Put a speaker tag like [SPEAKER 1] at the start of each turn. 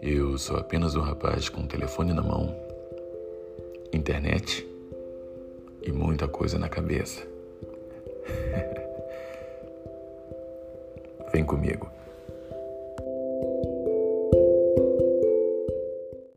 [SPEAKER 1] Eu sou apenas um rapaz com um telefone na mão, internet e muita coisa na cabeça. Vem comigo.